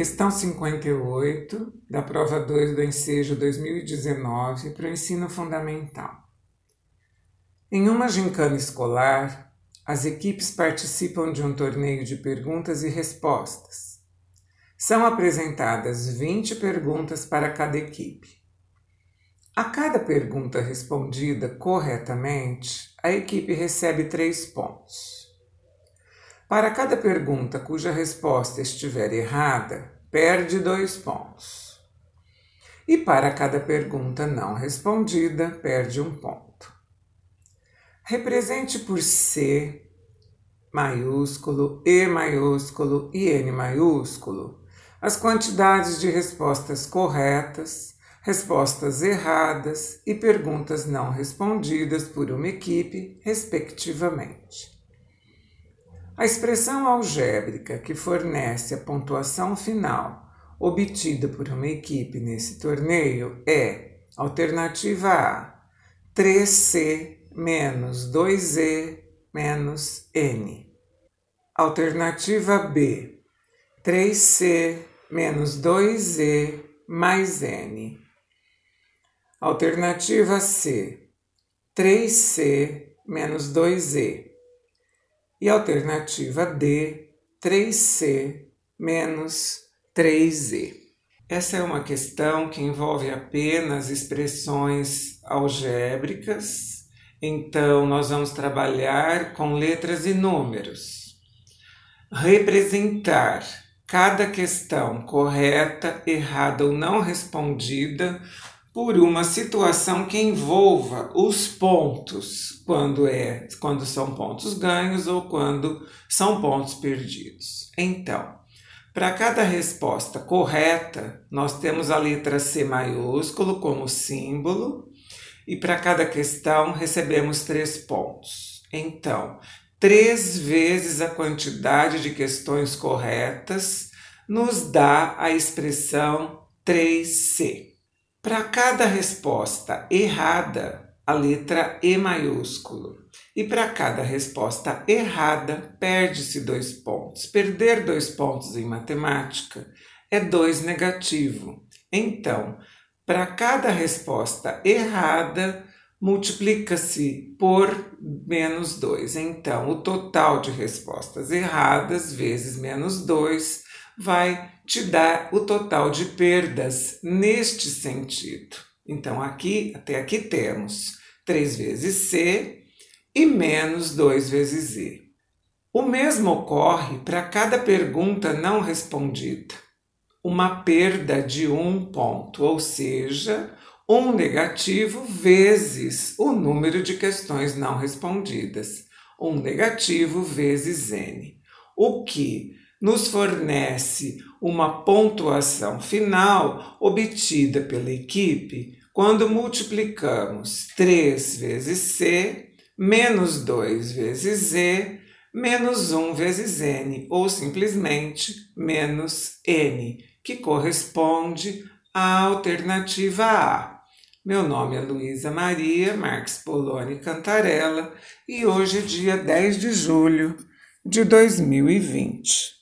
Questão 58 da prova 2 do Ensejo 2019 para o ensino fundamental. Em uma gincana escolar, as equipes participam de um torneio de perguntas e respostas. São apresentadas 20 perguntas para cada equipe. A cada pergunta respondida corretamente, a equipe recebe três pontos. Para cada pergunta cuja resposta estiver errada, perde dois pontos. E para cada pergunta não respondida, perde um ponto. Represente por C maiúsculo, E maiúsculo e N maiúsculo as quantidades de respostas corretas, respostas erradas e perguntas não respondidas por uma equipe, respectivamente. A expressão algébrica que fornece a pontuação final obtida por uma equipe nesse torneio é alternativa A, 3C menos 2E menos N. Alternativa B, 3C menos 2E mais N. Alternativa C, 3C menos 2E e alternativa D, 3C menos 3Z. Essa é uma questão que envolve apenas expressões algébricas, então nós vamos trabalhar com letras e números. Representar cada questão correta, errada ou não respondida por uma situação que envolva os pontos, quando é, quando são pontos ganhos ou quando são pontos perdidos. Então, para cada resposta correta, nós temos a letra C maiúsculo como símbolo, e para cada questão recebemos três pontos. Então, três vezes a quantidade de questões corretas nos dá a expressão 3C. Para cada resposta errada, a letra E maiúsculo. E para cada resposta errada, perde-se dois pontos. Perder dois pontos em matemática é dois negativo. Então, para cada resposta errada, multiplica-se por menos 2. Então, o total de respostas erradas vezes menos 2 vai te dar o total de perdas neste sentido. Então, aqui, até aqui temos 3 vezes C e menos 2 vezes E. O mesmo ocorre para cada pergunta não respondida. Uma perda de um ponto, ou seja, um negativo vezes o número de questões não respondidas. Um negativo vezes N. O que nos fornece uma pontuação final obtida pela equipe quando multiplicamos 3 vezes C menos 2 vezes Z menos 1 vezes N, ou simplesmente menos N, que corresponde à alternativa A. Meu nome é Luísa Maria Marques Poloni Cantarella e hoje é dia 10 de julho de 2020.